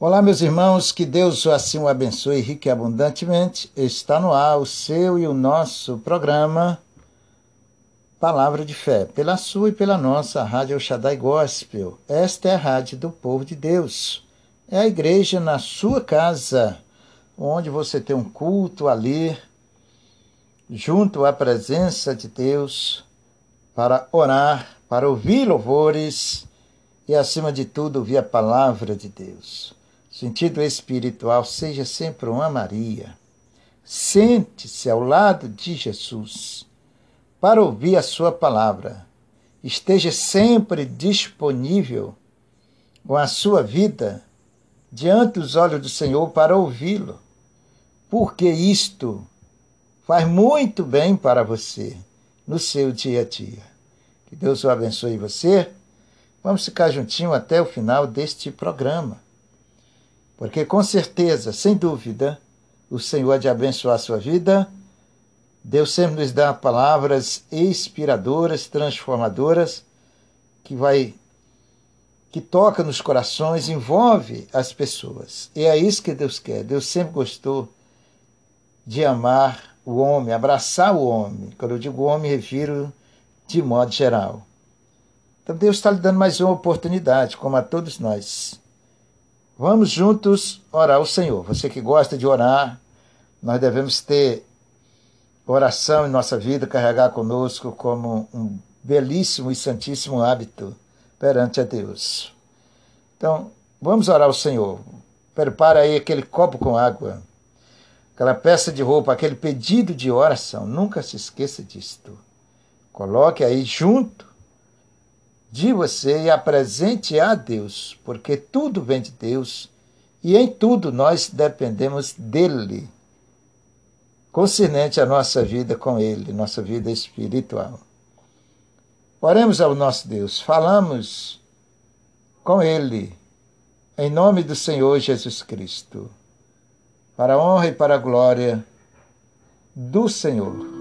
Olá, meus irmãos, que Deus assim o abençoe rico e abundantemente. Está no ar o seu e o nosso programa Palavra de Fé, pela sua e pela nossa Rádio Shaddai Gospel. Esta é a rádio do povo de Deus. É a igreja na sua casa, onde você tem um culto ali, junto à presença de Deus, para orar, para ouvir louvores e, acima de tudo, ouvir a palavra de Deus sentido espiritual, seja sempre uma Maria. Sente-se ao lado de Jesus para ouvir a sua palavra. Esteja sempre disponível com a sua vida diante dos olhos do Senhor para ouvi-lo, porque isto faz muito bem para você no seu dia a dia. Que Deus o abençoe você. Vamos ficar juntinho até o final deste programa. Porque com certeza, sem dúvida, o Senhor há de abençoar a sua vida. Deus sempre nos dá palavras inspiradoras, transformadoras, que vai que toca nos corações, envolve as pessoas. E é isso que Deus quer. Deus sempre gostou de amar o homem, abraçar o homem. Quando eu digo homem, refiro de modo geral. Então Deus está lhe dando mais uma oportunidade, como a todos nós. Vamos juntos orar ao Senhor. Você que gosta de orar, nós devemos ter oração em nossa vida, carregar conosco como um belíssimo e santíssimo hábito perante a Deus. Então, vamos orar ao Senhor. Prepara aí aquele copo com água, aquela peça de roupa, aquele pedido de oração. Nunca se esqueça disto. Coloque aí junto de você e apresente a Deus, porque tudo vem de Deus e em tudo nós dependemos dele, concernente à nossa vida com ele, nossa vida espiritual. Oremos ao nosso Deus, falamos com ele, em nome do Senhor Jesus Cristo, para a honra e para a glória do Senhor.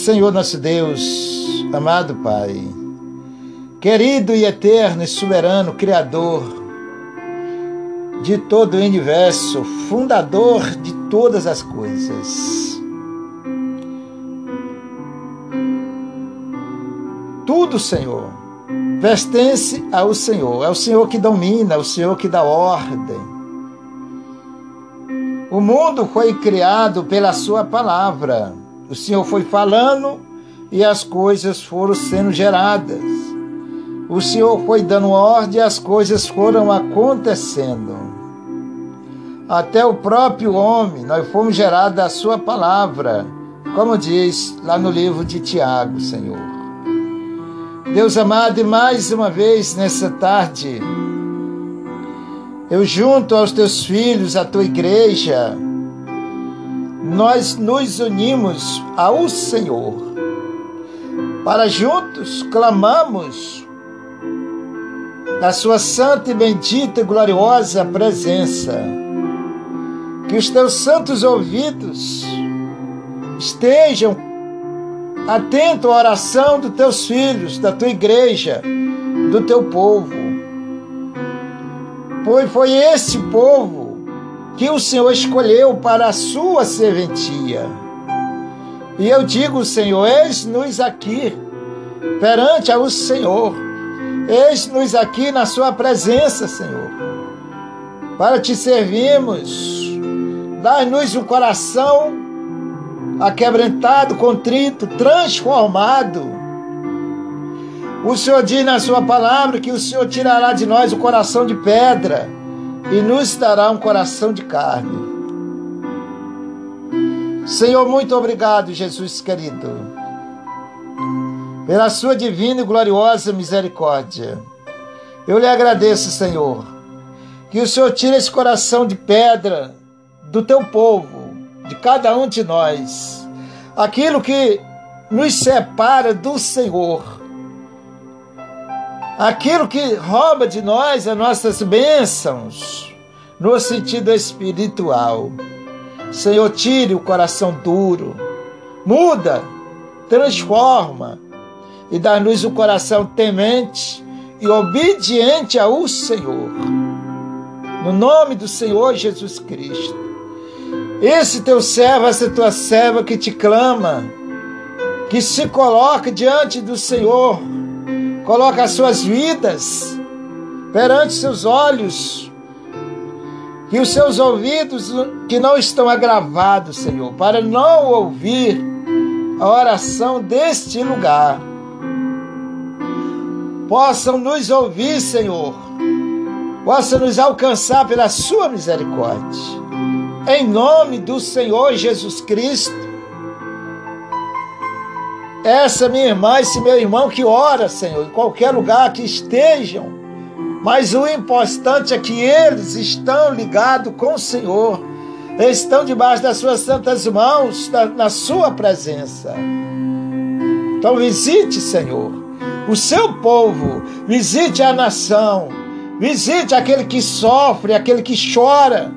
Senhor nosso Deus, amado Pai, querido e eterno e soberano Criador de todo o universo, fundador de todas as coisas. Tudo, Senhor, pertence ao Senhor. É o Senhor que domina, é o Senhor que dá ordem. O mundo foi criado pela Sua palavra. O Senhor foi falando e as coisas foram sendo geradas. O Senhor foi dando ordem e as coisas foram acontecendo. Até o próprio homem, nós fomos gerados da Sua palavra, como diz lá no livro de Tiago, Senhor. Deus amado, e mais uma vez nessa tarde, eu junto aos teus filhos, à tua igreja, nós nos unimos ao Senhor para juntos clamamos na sua santa e bendita e gloriosa presença. Que os teus santos ouvidos estejam atentos à oração dos teus filhos, da tua igreja, do teu povo. Pois foi esse povo que o Senhor escolheu para a sua serventia. E eu digo, Senhor, eis-nos aqui perante ao Senhor, eis-nos aqui na Sua presença, Senhor, para te servirmos. Dá-nos um coração aquebrantado, contrito, transformado. O Senhor diz na Sua palavra que o Senhor tirará de nós o coração de pedra e nos dará um coração de carne. Senhor, muito obrigado, Jesus querido, pela sua divina e gloriosa misericórdia. Eu lhe agradeço, Senhor, que o Senhor tire esse coração de pedra do teu povo, de cada um de nós, aquilo que nos separa do Senhor aquilo que rouba de nós as nossas bênçãos, no sentido espiritual. Senhor, tire o coração duro, muda, transforma e dá-nos um coração temente e obediente ao Senhor. No nome do Senhor Jesus Cristo. Esse teu servo, essa tua serva que te clama, que se coloca diante do Senhor, coloca as suas vidas perante seus olhos, que os seus ouvidos que não estão agravados, Senhor, para não ouvir a oração deste lugar, possam nos ouvir, Senhor, possam nos alcançar pela Sua misericórdia. Em nome do Senhor Jesus Cristo, essa minha irmã, esse meu irmão que ora, Senhor, em qualquer lugar que estejam, mas o importante é que eles estão ligados com o Senhor, estão debaixo das suas santas mãos, na, na sua presença. Então visite, Senhor, o seu povo, visite a nação, visite aquele que sofre, aquele que chora.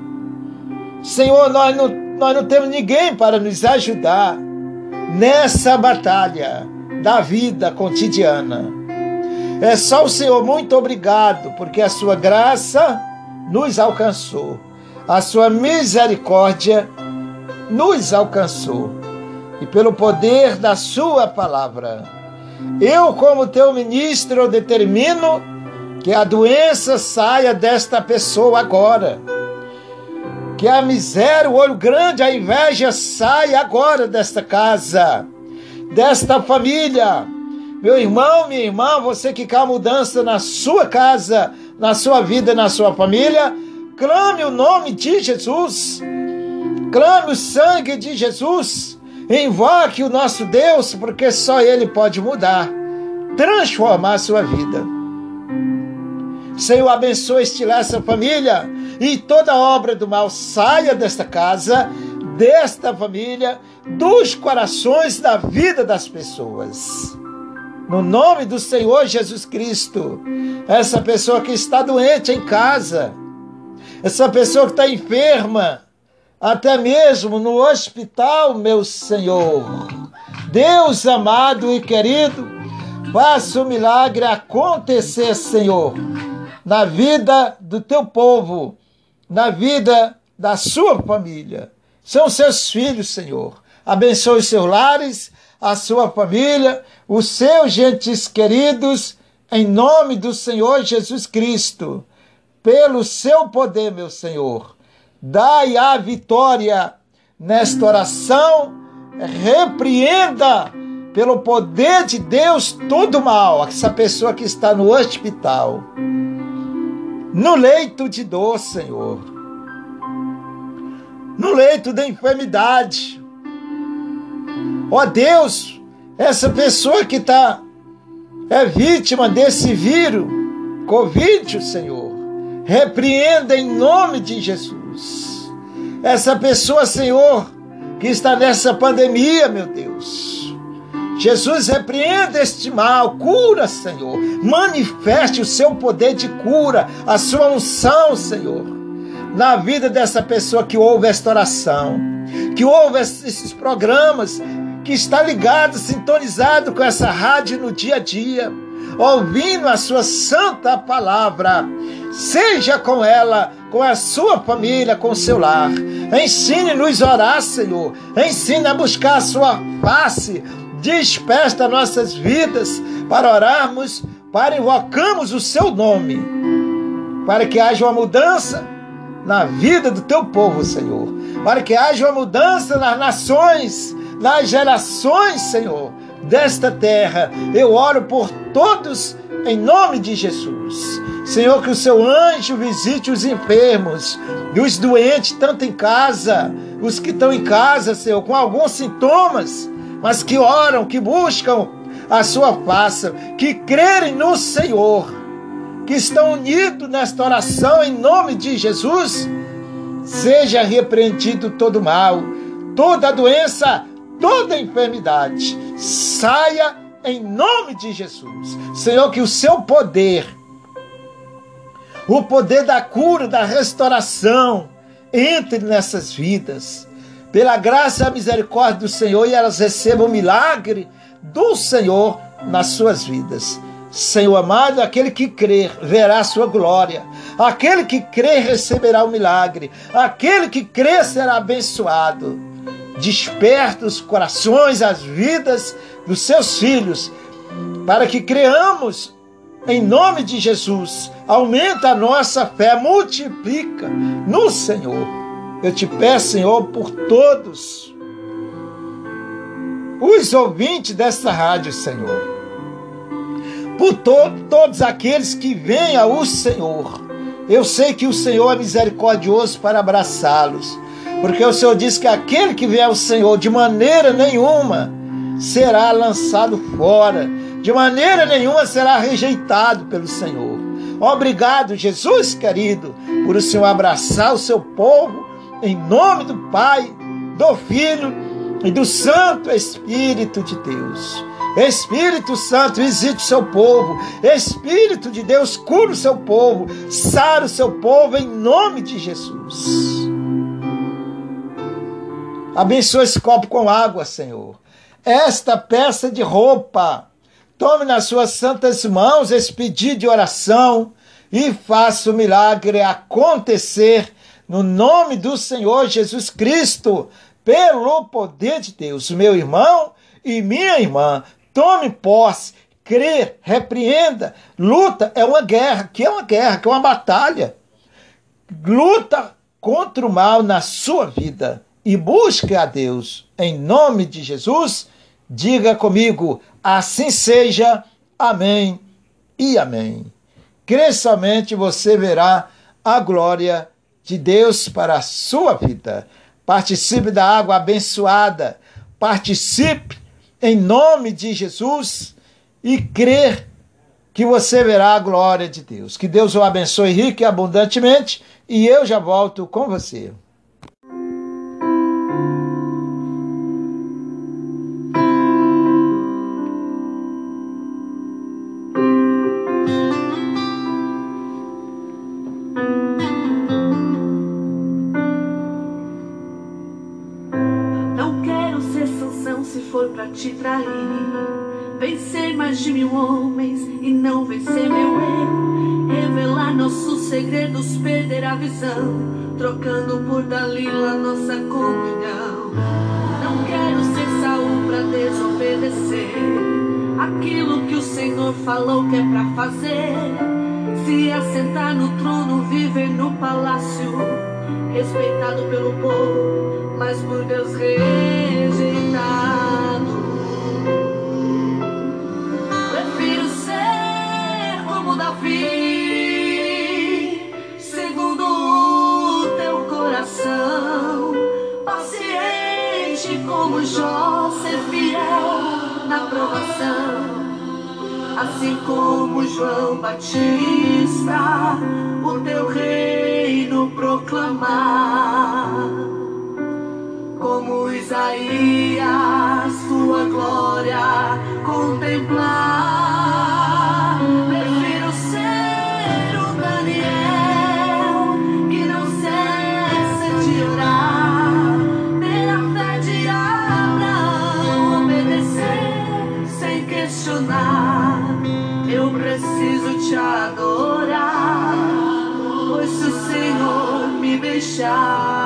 Senhor, nós não, nós não temos ninguém para nos ajudar nessa batalha da vida cotidiana. É só o Senhor, muito obrigado, porque a sua graça nos alcançou, a sua misericórdia nos alcançou, e pelo poder da sua palavra, eu, como teu ministro, determino que a doença saia desta pessoa agora que a miséria, o olho grande, a inveja saia agora desta casa, desta família. Meu irmão, minha irmã, você que quer mudança na sua casa, na sua vida, na sua família, clame o nome de Jesus, clame o sangue de Jesus, invoque o nosso Deus, porque só Ele pode mudar, transformar a sua vida. Senhor, abençoe este essa família e toda obra do mal saia desta casa, desta família, dos corações da vida das pessoas. No nome do Senhor Jesus Cristo, essa pessoa que está doente em casa, essa pessoa que está enferma, até mesmo no hospital, meu Senhor. Deus amado e querido, faça o milagre acontecer, Senhor, na vida do teu povo na vida da sua família. São seus filhos, Senhor. Abençoe seus lares, a sua família, os seus gentes queridos, em nome do Senhor Jesus Cristo. Pelo seu poder, meu Senhor, dai a vitória nesta oração, repreenda pelo poder de Deus todo mal, essa pessoa que está no hospital no leito de dor, Senhor, no leito da enfermidade. Ó Deus, essa pessoa que está é vítima desse vírus, Covid, Senhor, repreenda em nome de Jesus. Essa pessoa, Senhor, que está nessa pandemia, meu Deus Jesus, repreenda este mal, cura, Senhor. Manifeste o seu poder de cura, a sua unção, Senhor, na vida dessa pessoa que ouve esta oração, que ouve esses programas, que está ligado, sintonizado com essa rádio no dia a dia, ouvindo a sua santa palavra. Seja com ela, com a sua família, com o seu lar. Ensine-nos a orar, Senhor. Ensine a buscar a sua face desperta nossas vidas para orarmos, para invocarmos o seu nome, para que haja uma mudança na vida do teu povo, Senhor, para que haja uma mudança nas nações, nas gerações, Senhor, desta terra. Eu oro por todos em nome de Jesus. Senhor, que o seu anjo visite os enfermos e os doentes, tanto em casa, os que estão em casa, Senhor, com alguns sintomas mas que oram, que buscam a sua face, que crerem no Senhor, que estão unidos nesta oração em nome de Jesus, seja repreendido todo mal, toda doença, toda enfermidade, saia em nome de Jesus. Senhor, que o seu poder, o poder da cura, da restauração, entre nessas vidas pela graça e misericórdia do Senhor, e elas recebam o milagre do Senhor nas suas vidas. Senhor amado, aquele que crer verá a sua glória. Aquele que crer receberá o milagre. Aquele que crer será abençoado. Desperta os corações, as vidas dos seus filhos, para que creamos em nome de Jesus. Aumenta a nossa fé, multiplica no Senhor. Eu te peço, Senhor, por todos os ouvintes desta rádio, Senhor por to todos aqueles que vêm ao Senhor. Eu sei que o Senhor é misericordioso para abraçá-los, porque o Senhor diz que aquele que vem ao Senhor de maneira nenhuma será lançado fora, de maneira nenhuma será rejeitado pelo Senhor. Obrigado, Jesus querido, por o Senhor abraçar o seu povo em nome do Pai, do Filho e do Santo Espírito de Deus. Espírito Santo, visite o seu povo. Espírito de Deus, cura o seu povo. Sara o seu povo em nome de Jesus. Abençoa esse copo com água, Senhor. Esta peça de roupa. Tome nas suas santas mãos esse pedido de oração e faça o milagre acontecer no nome do Senhor Jesus Cristo, pelo poder de Deus. Meu irmão e minha irmã, tome posse, crê, repreenda. Luta é uma guerra, que é uma guerra, que é uma batalha. Luta contra o mal na sua vida e busque a Deus. Em nome de Jesus, diga comigo, assim seja. Amém e amém. Crê somente você verá a glória de Deus para a sua vida. Participe da água abençoada. Participe em nome de Jesus e crer que você verá a glória de Deus. Que Deus o abençoe rico e abundantemente e eu já volto com você. Vencer mais de mil homens e não vencer meu eu. Revelar nossos segredos, perder a visão. Trocando por Dalila nossa comunhão. Não quero ser Saul pra desobedecer. Aquilo que o Senhor falou que é pra fazer. Se assentar no trono, viver no palácio. Respeitado pelo povo, mas por Deus rejeitado. Como Jó ser fiel na provação, assim como João Batista, o teu reino proclamar, como Isaías, tua glória contemplar. Deixar,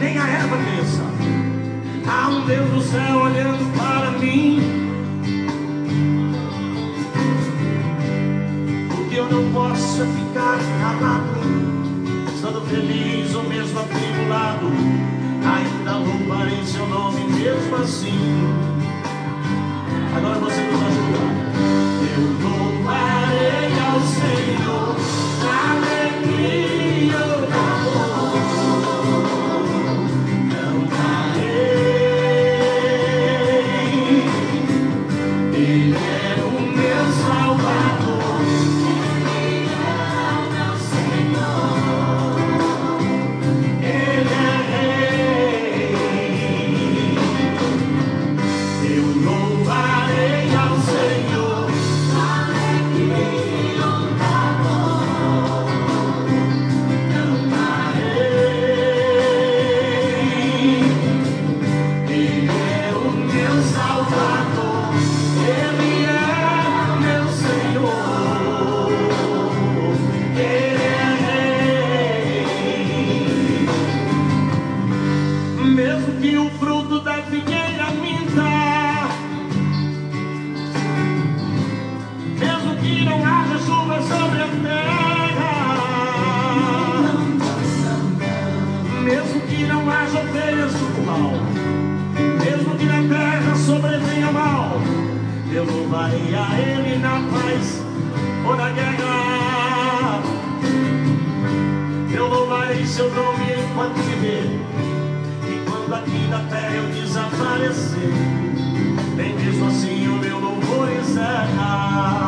nem a erva cresça. Há um Deus do céu olhando para mim. O que eu não posso é ficar calado, estando feliz ou mesmo atribulado. Ainda louvarei seu nome mesmo assim. Agora você nos ajuda. Eu louvarei ao Senhor. louvarei a Ele na paz ou na guerra. Eu louvarei seu nome enquanto viver, e quando aqui na terra eu desaparecer, nem mesmo assim o meu louvor encerra.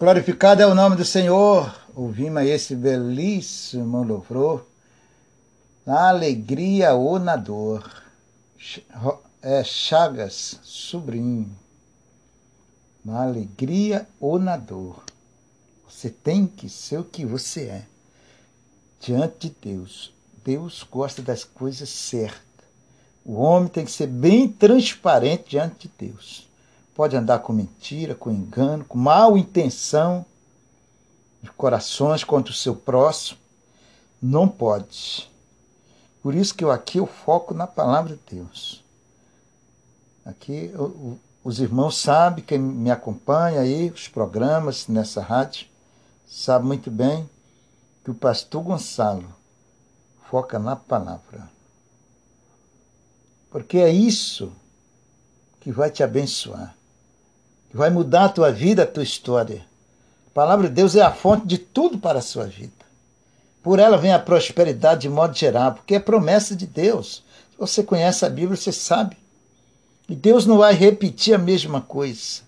Glorificado é o nome do Senhor. Ouvimos esse belíssimo louvor. Na alegria ou na dor. É Chagas, sobrinho. Na alegria ou na dor. Você tem que ser o que você é. Diante de Deus. Deus gosta das coisas certas. O homem tem que ser bem transparente diante de Deus pode andar com mentira, com engano, com mal intenção de corações contra o seu próximo. Não pode. Por isso que eu aqui eu foco na palavra de Deus. Aqui os irmãos sabem, quem me acompanha aí, os programas nessa rádio, sabe muito bem que o pastor Gonçalo foca na palavra. Porque é isso que vai te abençoar vai mudar a tua vida, a tua história. A palavra de Deus é a fonte de tudo para a sua vida. Por ela vem a prosperidade de modo geral, porque é promessa de Deus. Se você conhece a Bíblia, você sabe. E Deus não vai repetir a mesma coisa.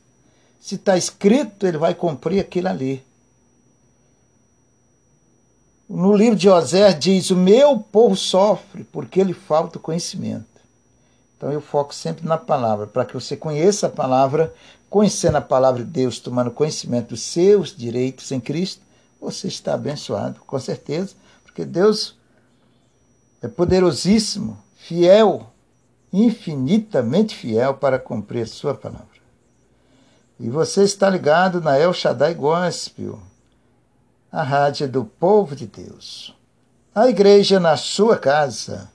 Se está escrito, ele vai cumprir aquilo ali. No livro de Osés diz: O meu povo sofre porque lhe falta conhecimento. Então eu foco sempre na palavra, para que você conheça a palavra, conhecendo a palavra de Deus, tomando conhecimento dos seus direitos em Cristo, você está abençoado, com certeza, porque Deus é poderosíssimo, fiel, infinitamente fiel para cumprir a sua palavra. E você está ligado na El Shaddai Gospel, a rádio do povo de Deus. A igreja na sua casa.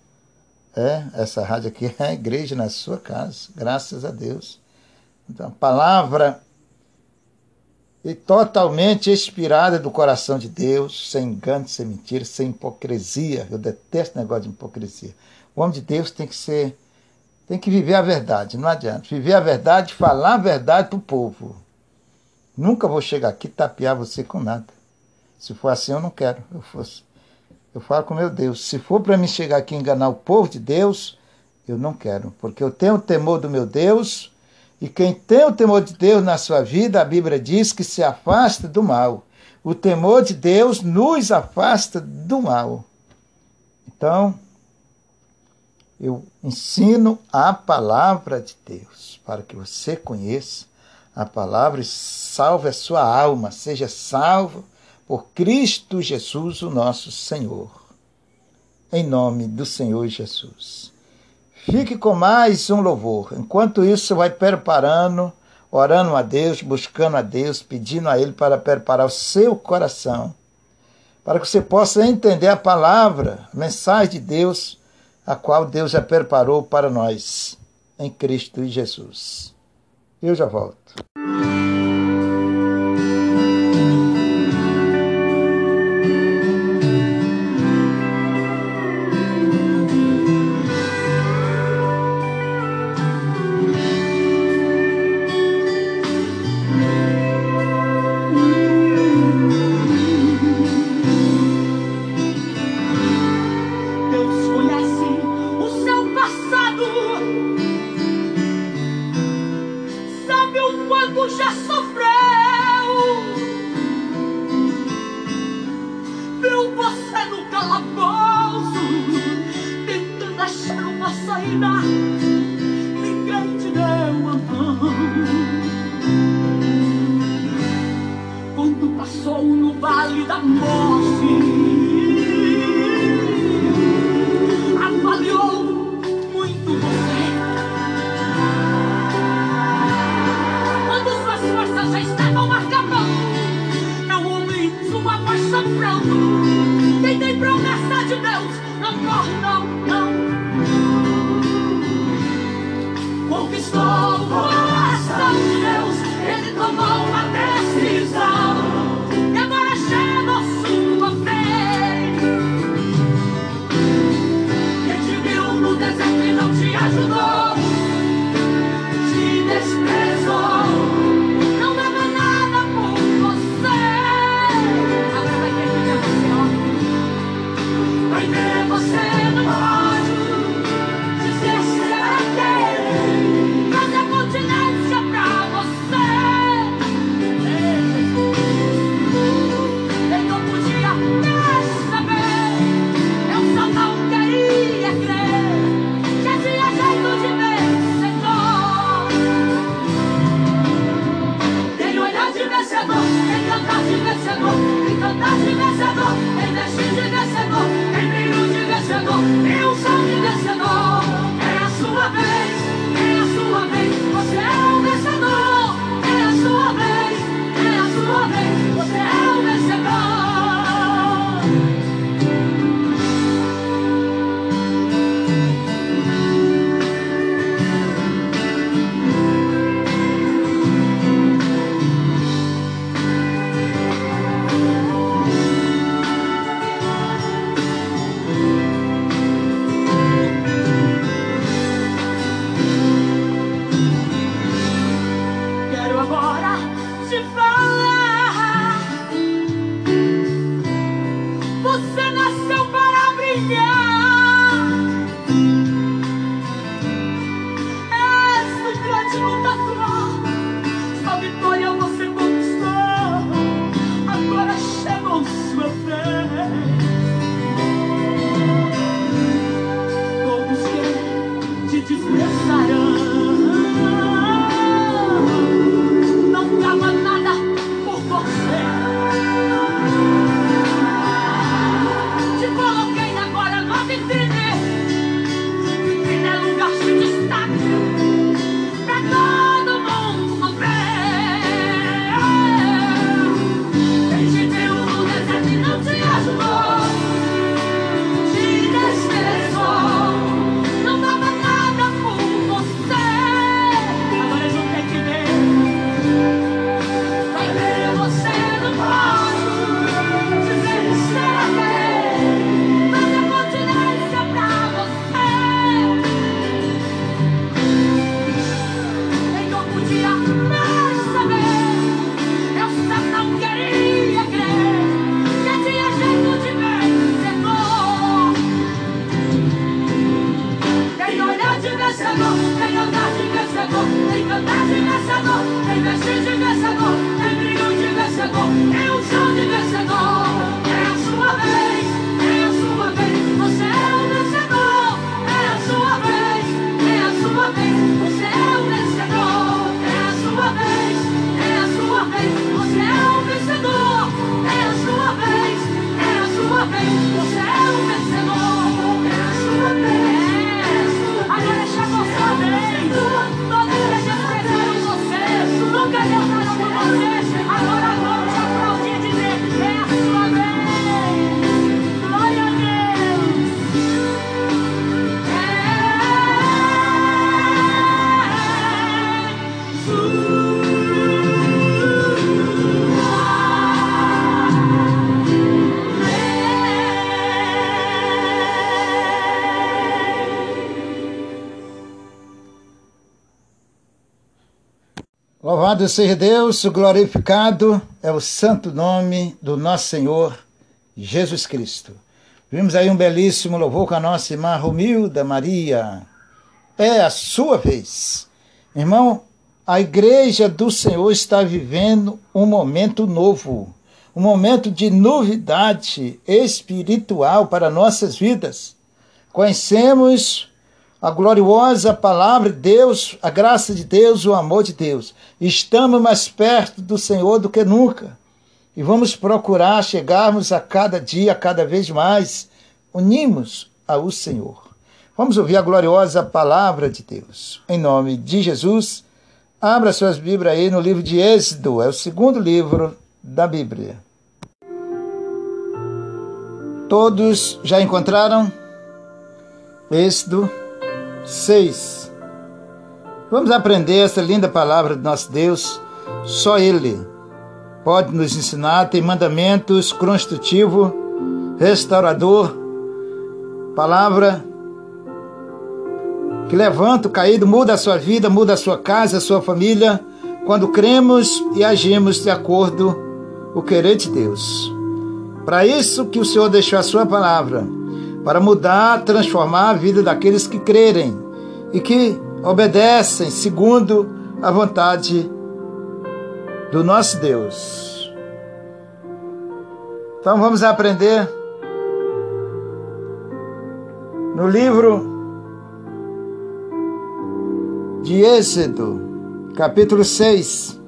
É, essa rádio aqui é a igreja na sua casa, graças a Deus. Então, a palavra e totalmente inspirada do coração de Deus, sem engano, sem mentira, sem hipocrisia. Eu detesto negócio de hipocrisia. O homem de Deus tem que ser, tem que viver a verdade, não adianta. Viver a verdade, falar a verdade para o povo. Nunca vou chegar aqui tapear você com nada. Se for assim, eu não quero. Eu fosse. Eu falo com meu Deus. Se for para mim chegar aqui e enganar o povo de Deus, eu não quero. Porque eu tenho o temor do meu Deus e quem tem o temor de Deus na sua vida, a Bíblia diz que se afasta do mal. O temor de Deus nos afasta do mal. Então, eu ensino a palavra de Deus para que você conheça a palavra e salve a sua alma, seja salvo por Cristo Jesus, o nosso Senhor. Em nome do Senhor Jesus. Fique com mais um louvor. Enquanto isso, vai preparando, orando a Deus, buscando a Deus, pedindo a Ele para preparar o seu coração, para que você possa entender a palavra, a mensagem de Deus, a qual Deus já preparou para nós em Cristo e Jesus. Eu já volto. Louvado seja Deus, glorificado é o santo nome do nosso Senhor Jesus Cristo. Vimos aí um belíssimo louvor com a nossa irmã Romilda Maria. É a sua vez. Irmão, a igreja do Senhor está vivendo um momento novo, um momento de novidade espiritual para nossas vidas. Conhecemos a gloriosa palavra de Deus, a graça de Deus, o amor de Deus. Estamos mais perto do Senhor do que nunca. E vamos procurar chegarmos a cada dia, cada vez mais, unimos ao Senhor. Vamos ouvir a gloriosa palavra de Deus. Em nome de Jesus, abra suas Bíblias aí no livro de Êxodo, é o segundo livro da Bíblia. Todos já encontraram? Êxodo 6. Vamos aprender essa linda palavra do nosso Deus. Só Ele pode nos ensinar. Tem mandamentos construtivo, restaurador, palavra que levanta o caído, muda a sua vida, muda a sua casa, a sua família, quando cremos e agimos de acordo com o querer de Deus. Para isso que o Senhor deixou a sua palavra para mudar, transformar a vida daqueles que crerem e que obedecem segundo a vontade do nosso Deus. Então vamos aprender no livro de Êxodo, capítulo 6,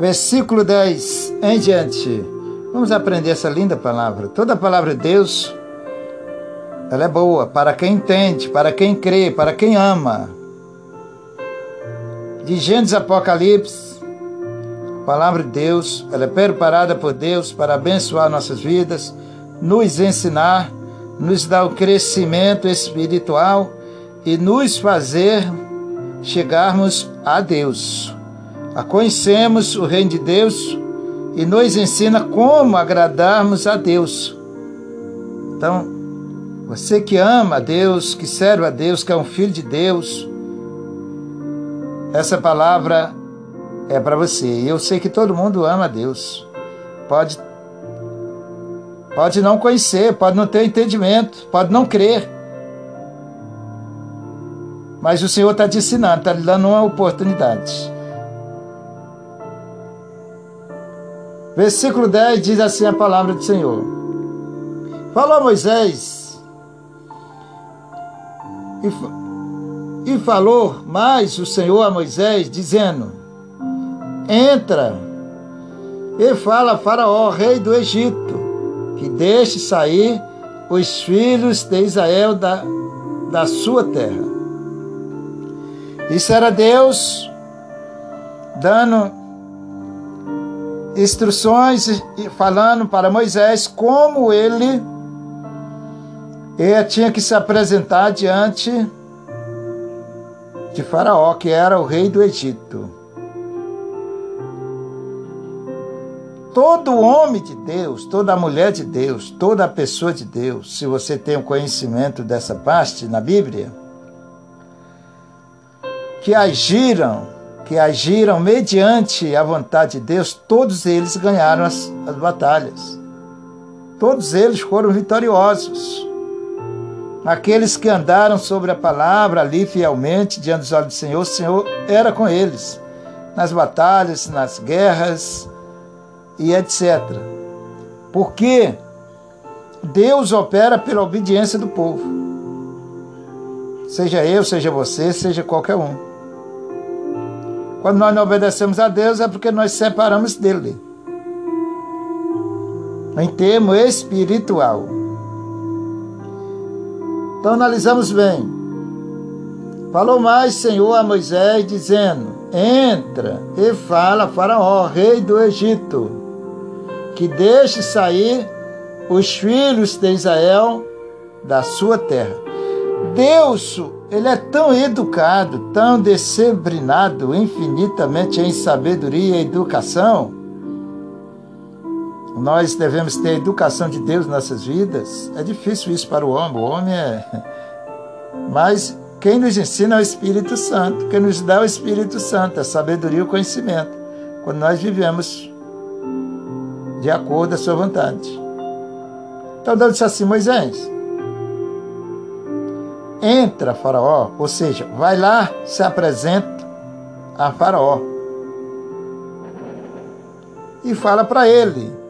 versículo 10 em diante. Vamos aprender essa linda palavra. Toda a palavra de Deus ela é boa para quem entende, para quem crê, para quem ama. De Gênesis Apocalipse, a palavra de Deus, ela é preparada por Deus para abençoar nossas vidas, nos ensinar, nos dar o crescimento espiritual e nos fazer chegarmos a Deus. A conhecemos o reino de Deus e nos ensina como agradarmos a Deus. Então, você que ama a Deus, que serve a Deus, que é um filho de Deus, essa palavra é para você. E eu sei que todo mundo ama a Deus. Pode pode não conhecer, pode não ter entendimento, pode não crer. Mas o Senhor está te ensinando, está lhe dando uma oportunidade. Versículo 10 diz assim a palavra do Senhor. Falou Moisés e, e falou mais o Senhor a Moisés, dizendo: Entra e fala a Faraó, rei do Egito, que deixe sair os filhos de Israel da, da sua terra. Isso era Deus dando instruções e falando para Moisés como ele ele tinha que se apresentar diante de Faraó, que era o rei do Egito. Todo homem de Deus, toda mulher de Deus, toda pessoa de Deus, se você tem o um conhecimento dessa parte na Bíblia, que agiram, que agiram mediante a vontade de Deus, todos eles ganharam as, as batalhas. Todos eles foram vitoriosos. Aqueles que andaram sobre a palavra ali fielmente diante dos olhos do Senhor, o Senhor era com eles, nas batalhas, nas guerras e etc. Porque Deus opera pela obediência do povo. Seja eu, seja você, seja qualquer um. Quando nós não obedecemos a Deus é porque nós separamos dele. Em termo espiritual. Então analisamos bem. Falou mais Senhor a Moisés, dizendo: Entra e fala a Faraó, rei do Egito, que deixe sair os filhos de Israel da sua terra. Deus, ele é tão educado, tão disciplinado infinitamente em sabedoria e educação, nós devemos ter a educação de Deus em nossas vidas. É difícil isso para o homem. O homem é. Mas quem nos ensina é o Espírito Santo. Quem nos dá é o Espírito Santo, a sabedoria e o conhecimento. Quando nós vivemos de acordo com a sua vontade. Então Deus disse assim: Moisés, entra, Faraó, ou seja, vai lá, se apresenta a Faraó e fala para ele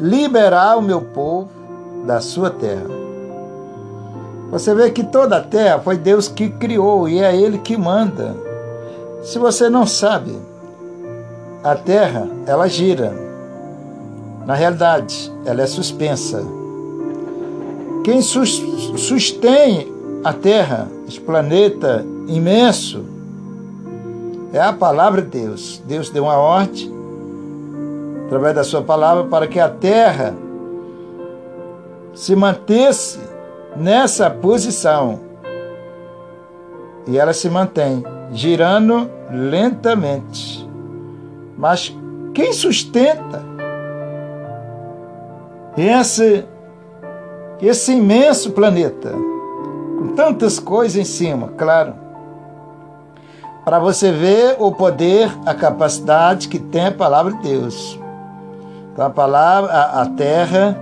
liberar o meu povo da sua terra. Você vê que toda a terra foi Deus que criou e é Ele que manda. Se você não sabe, a terra ela gira. Na realidade, ela é suspensa. Quem sustém a terra, esse planeta imenso, é a palavra de Deus. Deus deu uma ordem através da sua palavra para que a terra se mantesse nessa posição. E ela se mantém girando lentamente. Mas quem sustenta esse, esse imenso planeta, com tantas coisas em cima, claro, para você ver o poder, a capacidade que tem a palavra de Deus. Então a palavra, a, terra,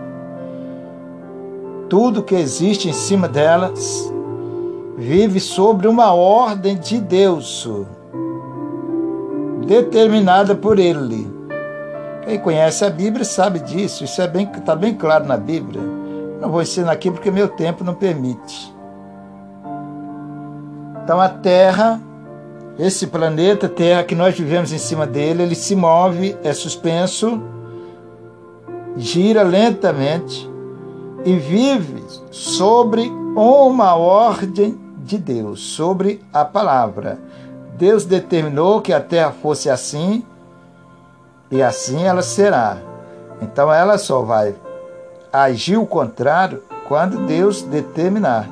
tudo que existe em cima delas vive sobre uma ordem de Deus, determinada por Ele. Quem conhece a Bíblia sabe disso, isso é bem, está bem claro na Bíblia. Não vou ensinar aqui porque meu tempo não permite. Então a Terra, esse planeta Terra que nós vivemos em cima dele, ele se move, é suspenso, gira lentamente e vive sobre uma ordem de Deus, sobre a palavra. Deus determinou que a terra fosse assim e assim ela será. Então ela só vai agir o contrário quando Deus determinar.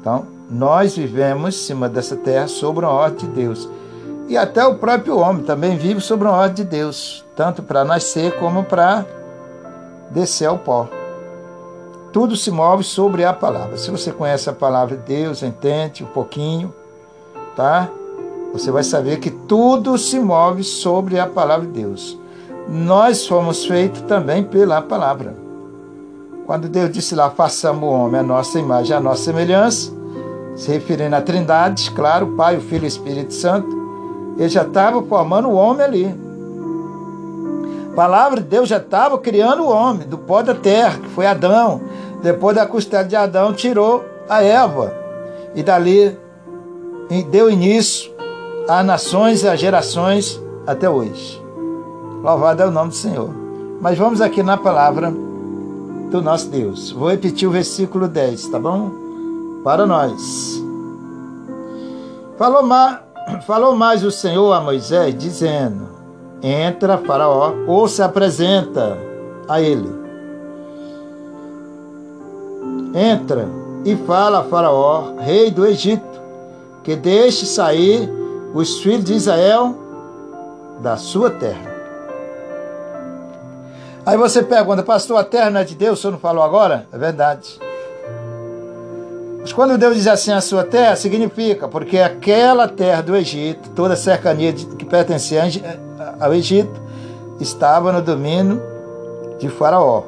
Então, nós vivemos em cima dessa terra sobre a ordem de Deus. E até o próprio homem também vive sobre a ordem de Deus, tanto para nascer como para descer ao pó. Tudo se move sobre a palavra. Se você conhece a palavra de Deus, entende um pouquinho, tá? Você vai saber que tudo se move sobre a palavra de Deus. Nós fomos feitos também pela palavra. Quando Deus disse lá, façamos o homem a nossa imagem, a nossa semelhança, se referindo à Trindade, claro, Pai, o Filho e o Espírito Santo, ele já estava formando o homem ali. A palavra de Deus já estava criando o homem do pó da terra, que foi Adão. Depois da costela de Adão, tirou a Eva. E dali deu início às nações e às gerações até hoje. Louvado é o nome do Senhor. Mas vamos aqui na palavra do nosso Deus. Vou repetir o versículo 10, tá bom? Para nós. Falou mais, falou mais o Senhor a Moisés, dizendo: entra Faraó ou se apresenta a ele. Entra e fala a Faraó, rei do Egito, que deixe sair os filhos de Israel da sua terra. Aí você pergunta, pastor, a terra não é de Deus? O senhor não falou agora? É verdade. Mas quando Deus diz assim a sua terra, significa porque aquela terra do Egito, toda a cercania que pertencia ao Egito, estava no domínio de Faraó.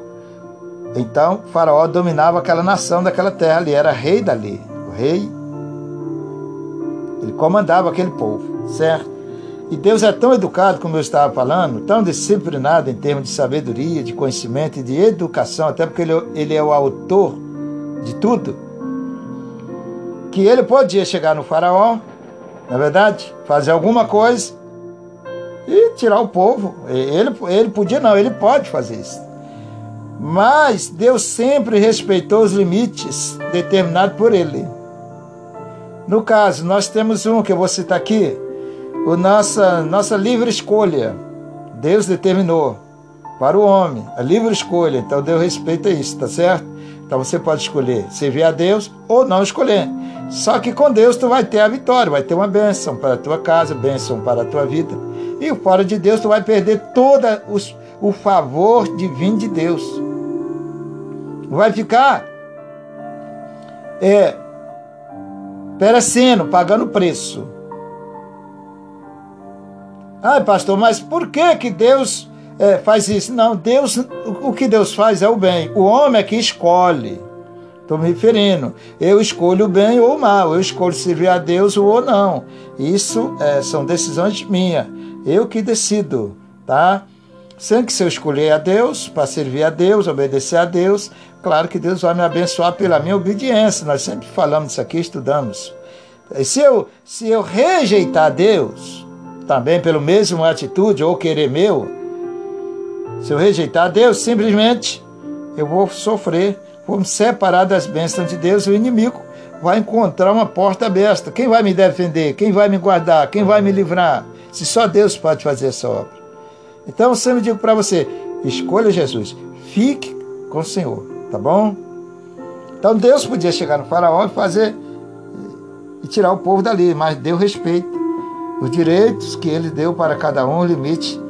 Então, Faraó dominava aquela nação daquela terra ali, era rei dali. O rei, ele comandava aquele povo, certo? E Deus é tão educado, como eu estava falando, tão disciplinado em termos de sabedoria, de conhecimento e de educação, até porque ele, ele é o autor de tudo, que ele podia chegar no Faraó, na é verdade, fazer alguma coisa e tirar o povo. Ele, ele podia, não, ele pode fazer isso. Mas Deus sempre respeitou os limites determinados por ele. No caso, nós temos um que eu vou citar aqui, o nossa, nossa livre escolha. Deus determinou para o homem, a livre escolha. Então Deus respeita isso, tá certo? Então você pode escolher servir a Deus ou não escolher. Só que com Deus tu vai ter a vitória, vai ter uma bênção para a tua casa, bênção para a tua vida. E fora de Deus tu vai perder todo os, o favor divino de Deus. Vai ficar é, perecendo, pagando preço. Ai, pastor, mas por que que Deus é, faz isso? Não, Deus, o que Deus faz é o bem. O homem é que escolhe. Estou me referindo. Eu escolho o bem ou o mal. Eu escolho servir a Deus ou não. Isso é, são decisões minhas. Eu que decido, tá? Sendo que se eu escolher a Deus, para servir a Deus, obedecer a Deus, claro que Deus vai me abençoar pela minha obediência. Nós sempre falamos isso aqui, estudamos. E se eu, se eu rejeitar Deus, também pelo mesmo atitude ou querer meu, se eu rejeitar Deus, simplesmente eu vou sofrer, vou me separar das bênçãos de Deus, o inimigo vai encontrar uma porta aberta. Quem vai me defender? Quem vai me guardar? Quem vai me livrar? Se só Deus pode fazer essa obra. Então eu sempre digo para você: escolha Jesus, fique com o Senhor, tá bom? Então Deus podia chegar no faraó e fazer e tirar o povo dali, mas deu respeito. Os direitos que ele deu para cada um, o limite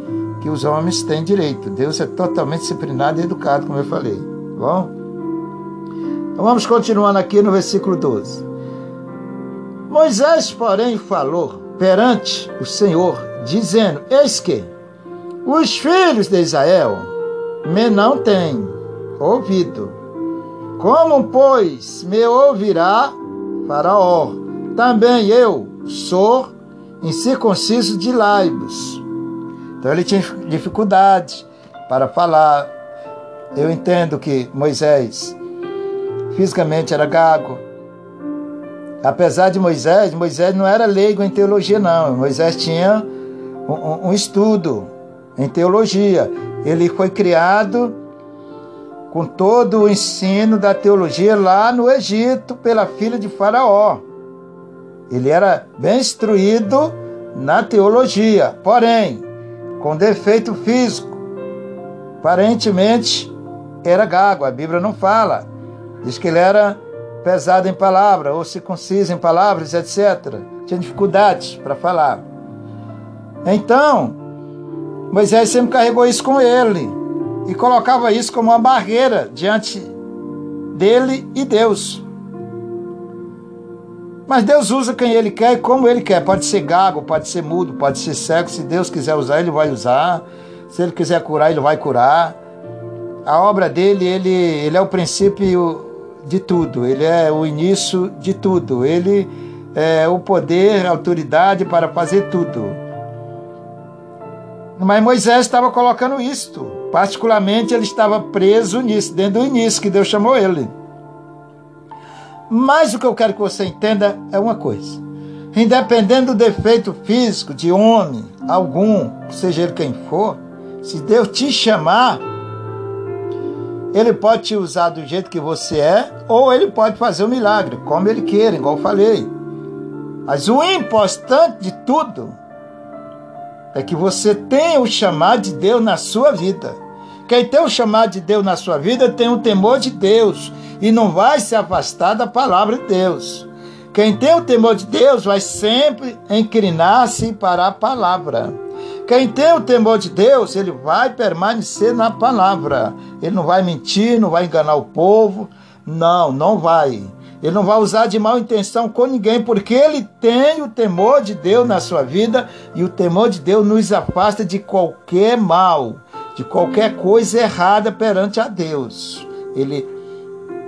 que os homens têm direito. Deus é totalmente disciplinado e educado, como eu falei. Tá bom? Então vamos continuando aqui no versículo 12. Moisés, porém, falou perante o Senhor, dizendo: Eis que os filhos de Israel me não têm ouvido. Como, pois, me ouvirá Faraó? Também eu sou incircunciso de lábios então ele tinha dificuldade para falar. Eu entendo que Moisés fisicamente era gago. Apesar de Moisés, Moisés não era leigo em teologia, não. Moisés tinha um, um estudo em teologia. Ele foi criado com todo o ensino da teologia lá no Egito pela filha de Faraó. Ele era bem instruído na teologia, porém, com defeito físico. Aparentemente era gago, a Bíblia não fala. Diz que ele era pesado em palavra, ou circunciso em palavras, etc. Tinha dificuldades para falar. Então, Moisés sempre carregou isso com ele e colocava isso como uma barreira diante dele e Deus. Mas Deus usa quem Ele quer e como Ele quer. Pode ser gago, pode ser mudo, pode ser cego. Se Deus quiser usar, Ele vai usar. Se Ele quiser curar, Ele vai curar. A obra dele, ele, ele é o princípio de tudo. Ele é o início de tudo. Ele é o poder, a autoridade para fazer tudo. Mas Moisés estava colocando isto. Particularmente, ele estava preso nisso, dentro do início que Deus chamou ele. Mas o que eu quero que você entenda é uma coisa. Independente do defeito físico de homem algum, seja ele quem for, se Deus te chamar, ele pode te usar do jeito que você é, ou ele pode fazer um milagre, como ele queira, igual eu falei. Mas o importante de tudo é que você tenha o chamado de Deus na sua vida. Quem tem o chamado de Deus na sua vida tem o temor de Deus e não vai se afastar da palavra de Deus. Quem tem o temor de Deus vai sempre inclinar-se para a palavra. Quem tem o temor de Deus, ele vai permanecer na palavra. Ele não vai mentir, não vai enganar o povo. Não, não vai. Ele não vai usar de mal intenção com ninguém, porque ele tem o temor de Deus na sua vida e o temor de Deus nos afasta de qualquer mal, de qualquer coisa errada perante a Deus. Ele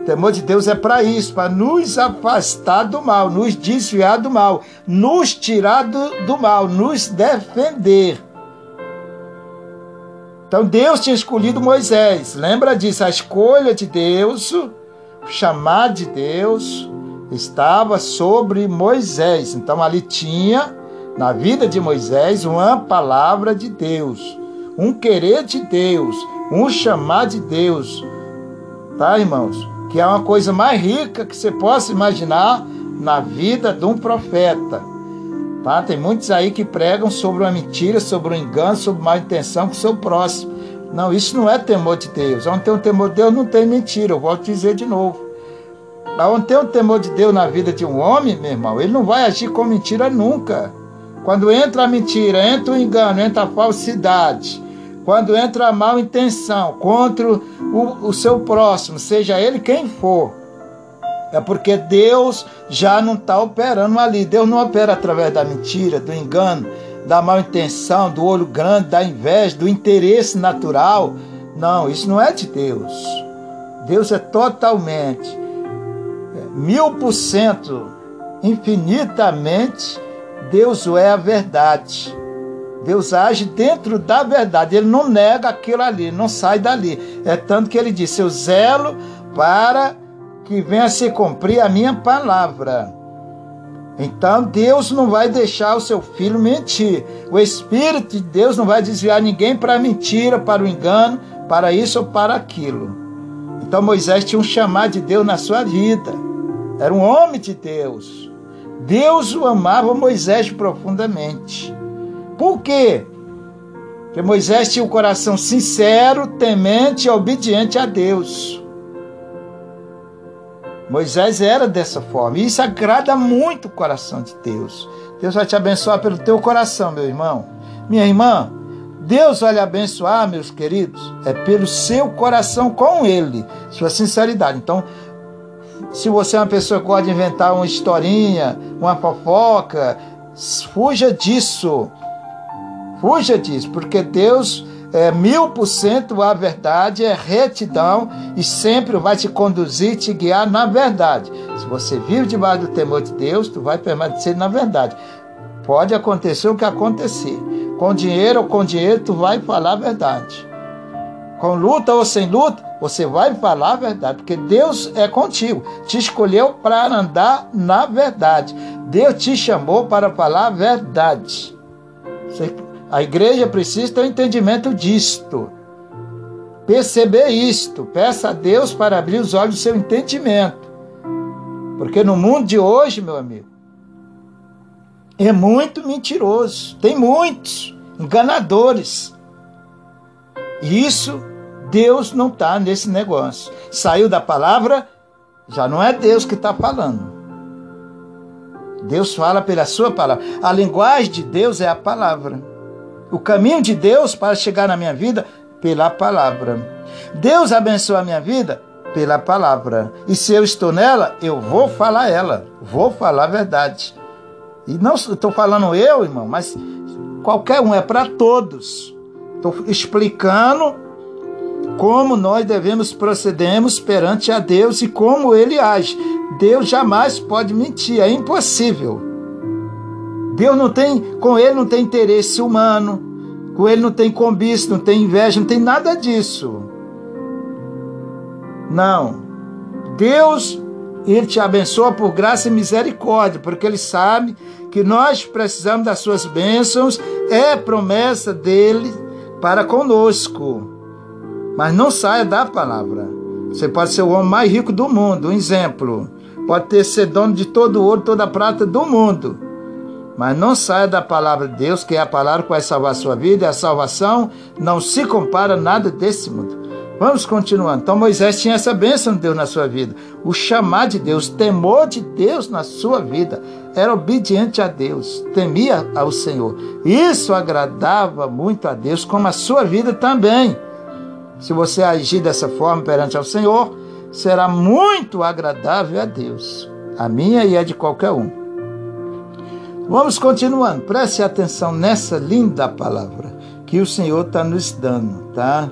temor de Deus é para isso, para nos afastar do mal, nos desviar do mal, nos tirar do, do mal, nos defender. Então Deus tinha escolhido Moisés. Lembra disso? A escolha de Deus, o chamado de Deus estava sobre Moisés. Então ali tinha na vida de Moisés uma palavra de Deus, um querer de Deus, um chamar de Deus. Tá, irmãos? Que é uma coisa mais rica que você possa imaginar na vida de um profeta. Tá? Tem muitos aí que pregam sobre uma mentira, sobre um engano, sobre má intenção com o seu próximo. Não, isso não é temor de Deus. Onde tem um temor de Deus, não tem mentira. Eu volto a dizer de novo. Onde tem um temor de Deus na vida de um homem, meu irmão, ele não vai agir com mentira nunca. Quando entra a mentira, entra o engano, entra a falsidade, quando entra a mal intenção contra o, o seu próximo, seja ele quem for, é porque Deus já não está operando ali. Deus não opera através da mentira, do engano, da mal intenção, do olho grande, da inveja, do interesse natural. Não, isso não é de Deus. Deus é totalmente, é, mil por cento, infinitamente, Deus é a verdade. Deus age dentro da verdade, ele não nega aquilo ali, não sai dali. É tanto que ele diz: Eu zelo para que venha se cumprir a minha palavra. Então Deus não vai deixar o seu filho mentir. O Espírito de Deus não vai desviar ninguém para a mentira, para o engano, para isso ou para aquilo. Então Moisés tinha um chamado de Deus na sua vida. Era um homem de Deus. Deus o amava Moisés profundamente. Por quê? Porque Moisés tinha um coração sincero, temente e obediente a Deus. Moisés era dessa forma. E isso agrada muito o coração de Deus. Deus vai te abençoar pelo teu coração, meu irmão. Minha irmã, Deus vai lhe abençoar, meus queridos, é pelo seu coração com Ele, sua sinceridade. Então, se você é uma pessoa que pode inventar uma historinha, uma fofoca, fuja disso. Fuja disso, porque Deus é mil por cento a verdade, é retidão e sempre vai te conduzir, te guiar na verdade. Se você vive debaixo do temor de Deus, tu vai permanecer na verdade. Pode acontecer o que acontecer. Com dinheiro ou com dinheiro, tu vai falar a verdade. Com luta ou sem luta, você vai falar a verdade, porque Deus é contigo. Te escolheu para andar na verdade. Deus te chamou para falar a verdade. Você a igreja precisa ter um entendimento disto. Perceber isto. Peça a Deus para abrir os olhos do seu entendimento. Porque no mundo de hoje, meu amigo, é muito mentiroso. Tem muitos enganadores. E isso, Deus não está nesse negócio. Saiu da palavra, já não é Deus que está falando. Deus fala pela sua palavra. A linguagem de Deus é a palavra o caminho de Deus para chegar na minha vida pela palavra. Deus abençoa a minha vida pela palavra. E se eu estou nela, eu vou falar ela, vou falar a verdade. E não estou falando eu, irmão, mas qualquer um, é para todos. Estou explicando como nós devemos procedermos perante a Deus e como ele age. Deus jamais pode mentir, é impossível. Deus não tem, com ele não tem interesse humano, com ele não tem cobiça, não tem inveja, não tem nada disso. Não. Deus, ele te abençoa por graça e misericórdia, porque ele sabe que nós precisamos das suas bênçãos, é promessa dele para conosco. Mas não saia da palavra. Você pode ser o homem mais rico do mundo, um exemplo. Pode ter ser dono de todo o ouro, toda a prata do mundo. Mas não saia da palavra de Deus, que é a palavra que vai salvar a sua vida, e a salvação não se compara nada desse mundo. Vamos continuando. Então Moisés tinha essa bênção de Deus na sua vida, o chamar de Deus, o temor de Deus na sua vida. Era obediente a Deus, temia ao Senhor. Isso agradava muito a Deus, como a sua vida também. Se você agir dessa forma perante ao Senhor, será muito agradável a Deus. A minha e a de qualquer um. Vamos continuando. Preste atenção nessa linda palavra que o Senhor está nos dando, tá?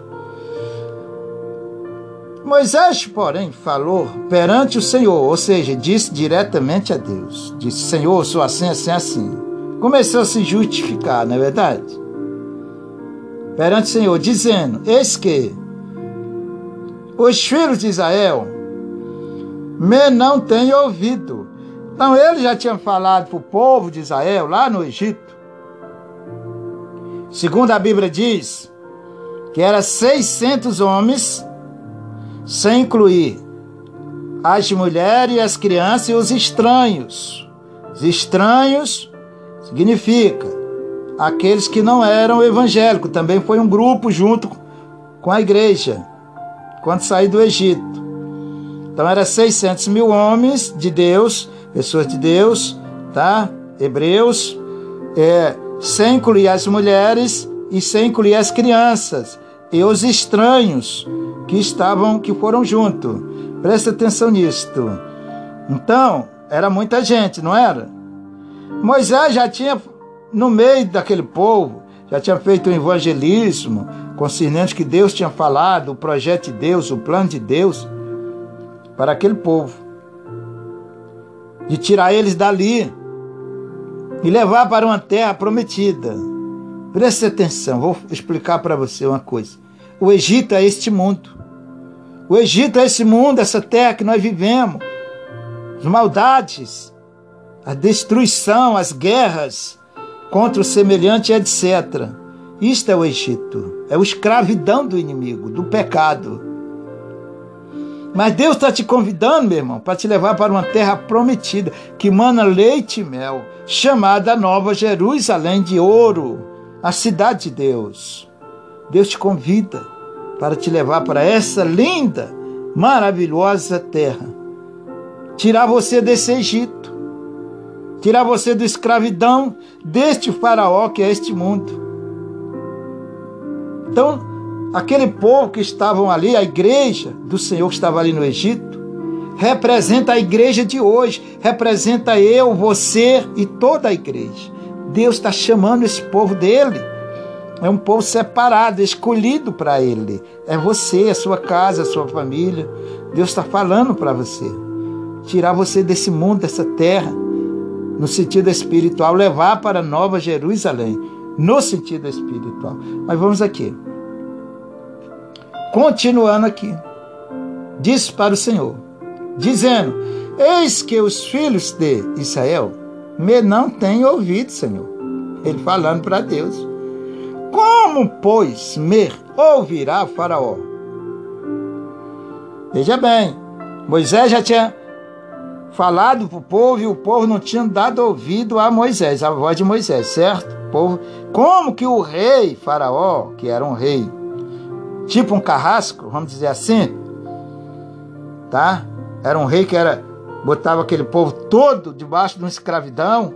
Moisés, porém, falou perante o Senhor, ou seja, disse diretamente a Deus: Disse, Senhor, sou assim, assim, assim. Começou a se justificar, não é verdade? Perante o Senhor, dizendo: Eis que os filhos de Israel me não têm ouvido então ele já tinha falado para o povo de Israel lá no Egito. Segundo a Bíblia diz, que era 600 homens, sem incluir as mulheres, as crianças e os estranhos. Os estranhos significa aqueles que não eram evangélicos. Também foi um grupo junto com a igreja quando saiu do Egito. Então era 600 mil homens de Deus pessoas de Deus, tá? Hebreus, é, sem incluir as mulheres e sem incluir as crianças e os estranhos que estavam, que foram junto. Presta atenção nisto. Então, era muita gente, não era? Moisés já tinha, no meio daquele povo, já tinha feito um evangelismo concernente que Deus tinha falado, o projeto de Deus, o plano de Deus para aquele povo de tirar eles dali e levar para uma terra prometida. Preste atenção, vou explicar para você uma coisa. O Egito é este mundo. O Egito é esse mundo, essa terra que nós vivemos. As maldades, a destruição, as guerras contra o semelhante, etc. Isto é o Egito. É o escravidão do inimigo, do pecado. Mas Deus está te convidando, meu irmão, para te levar para uma terra prometida, que mana leite e mel, chamada Nova Jerusalém de Ouro, a cidade de Deus. Deus te convida para te levar para essa linda, maravilhosa terra. Tirar você desse Egito, tirar você da escravidão deste faraó que é este mundo. Então, Aquele povo que estavam ali, a igreja do Senhor que estava ali no Egito, representa a igreja de hoje, representa eu, você e toda a igreja. Deus está chamando esse povo dele. É um povo separado, escolhido para ele. É você, a sua casa, a sua família. Deus está falando para você. Tirar você desse mundo, dessa terra, no sentido espiritual, levar para Nova Jerusalém, no sentido espiritual. Mas vamos aqui. Continuando aqui, disse para o Senhor, dizendo: Eis que os filhos de Israel me não têm ouvido, Senhor. Ele falando para Deus. Como, pois, me ouvirá Faraó? Veja bem, Moisés já tinha falado para o povo e o povo não tinha dado ouvido a Moisés, a voz de Moisés, certo? O povo, como que o rei Faraó, que era um rei tipo um carrasco, vamos dizer assim, tá? Era um rei que era botava aquele povo todo debaixo de uma escravidão.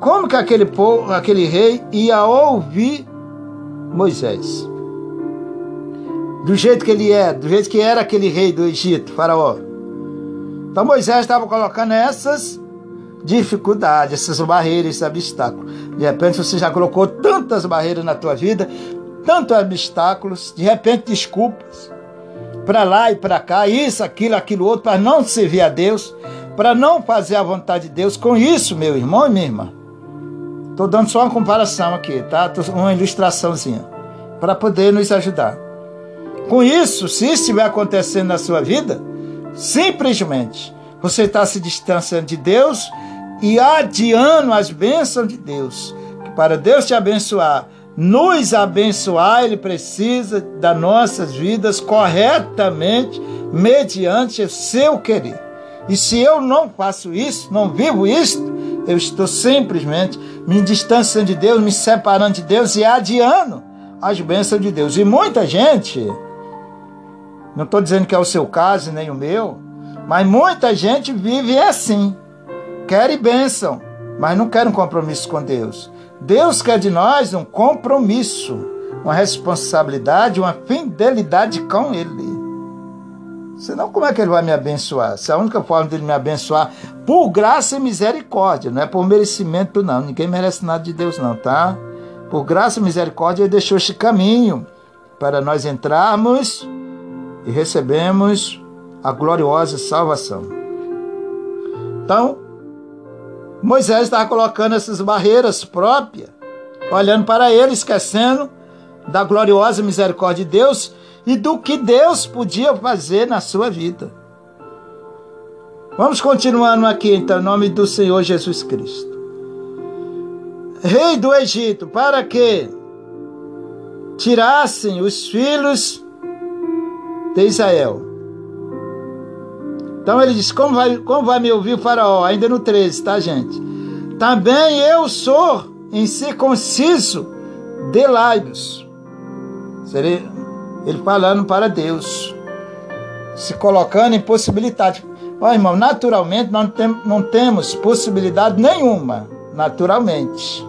Como que aquele povo, aquele rei ia ouvir Moisés? Do jeito que ele é, do jeito que era aquele rei do Egito, faraó. Então Moisés estava colocando essas dificuldades, essas barreiras, esses obstáculos. De repente você já colocou tantas barreiras na tua vida, tantos obstáculos, de repente desculpas, para lá e para cá, isso, aquilo, aquilo outro, para não servir a Deus, para não fazer a vontade de Deus. Com isso, meu irmão e minha irmã, estou dando só uma comparação aqui, tá? Uma ilustraçãozinha, para poder nos ajudar. Com isso, se isso estiver acontecendo na sua vida, simplesmente você está se distanciando de Deus e adiando as bênçãos de Deus. Para Deus te abençoar, nos abençoar, Ele precisa das nossas vidas corretamente, mediante o seu querer. E se eu não faço isso, não vivo isso, eu estou simplesmente me distanciando de Deus, me separando de Deus e adiando as bênçãos de Deus. E muita gente, não estou dizendo que é o seu caso nem o meu, mas muita gente vive assim. Quer bênção, mas não quer um compromisso com Deus. Deus quer de nós um compromisso, uma responsabilidade, uma fidelidade com Ele. Senão, como é que Ele vai me abençoar? Se a única forma dele me abençoar por graça e misericórdia, não é por merecimento, não. Ninguém merece nada de Deus, não, tá? Por graça e misericórdia, Ele deixou este caminho para nós entrarmos e recebemos a gloriosa salvação. Então, Moisés estava colocando essas barreiras próprias, olhando para ele, esquecendo da gloriosa misericórdia de Deus e do que Deus podia fazer na sua vida. Vamos continuando aqui, então, em nome do Senhor Jesus Cristo. Rei do Egito, para que tirassem os filhos de Israel então ele diz: Como vai, como vai me ouvir o Faraó? Ainda no 13, tá, gente? Também eu sou incircunciso de lábios. Seria ele falando para Deus, se colocando em possibilidade. Ó, irmão, naturalmente nós não, tem, não temos possibilidade nenhuma, naturalmente.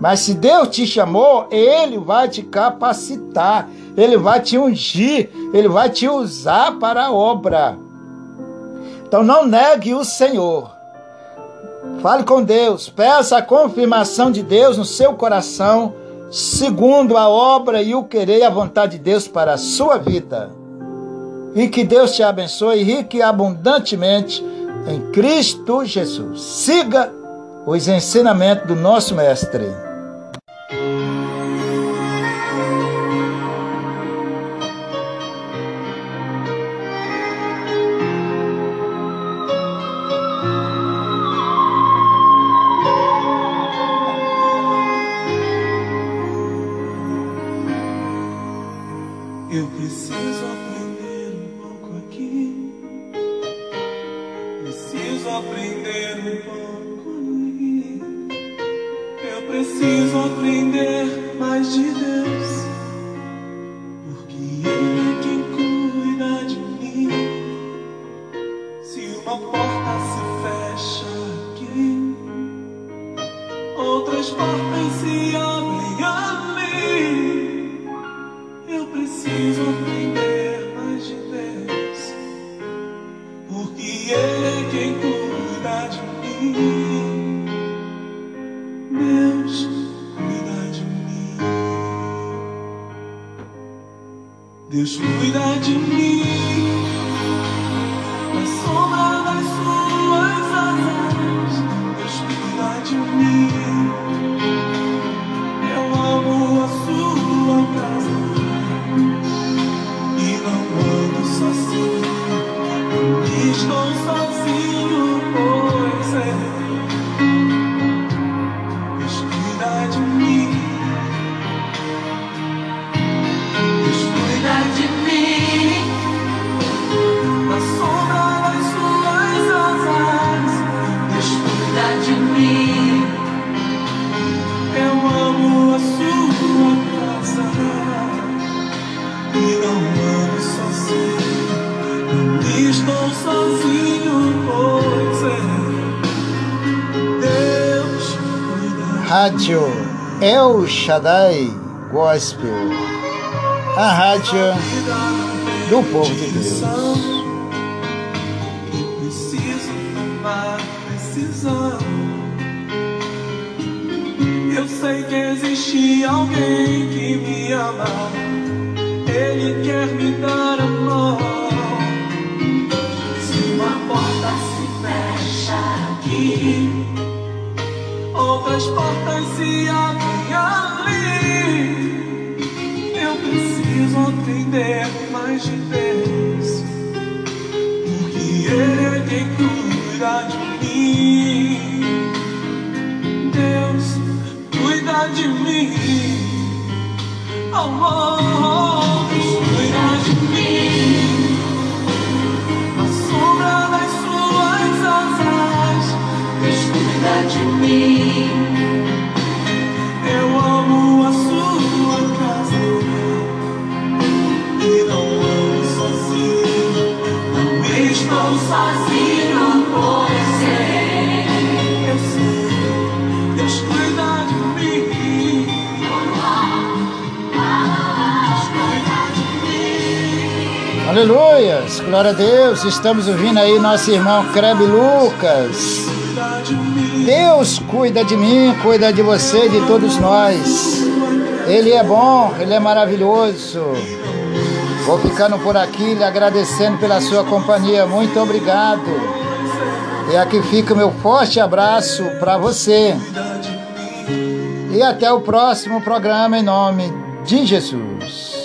Mas se Deus te chamou, Ele vai te capacitar, Ele vai te ungir, Ele vai te usar para a obra. Então não negue o Senhor. Fale com Deus, peça a confirmação de Deus no seu coração, segundo a obra e o querer e a vontade de Deus para a sua vida. E que Deus te abençoe rique e abundantemente em Cristo Jesus. Siga os ensinamentos do nosso Mestre. Eu preciso aprender um pouco aqui. Preciso aprender um pouco ali. Eu preciso aprender mais de Deus. Shaddai Gospel, a rádio do povo de Deus. Eu preciso tomar decisão. Eu sei que existe alguém que me ama. Ele quer me dar a mão. Se uma porta se fecha aqui, outras portas se abrem aprender mais de Deus. Porque Ele é quem cuida de mim. Deus cuida de mim. Oh, Aleluias, glória a Deus. Estamos ouvindo aí nosso irmão Crebe Lucas. Deus cuida de mim, cuida de você, de todos nós. Ele é bom, ele é maravilhoso. Vou ficando por aqui lhe agradecendo pela sua companhia. Muito obrigado. E aqui fica o meu forte abraço para você. E até o próximo programa em nome de Jesus.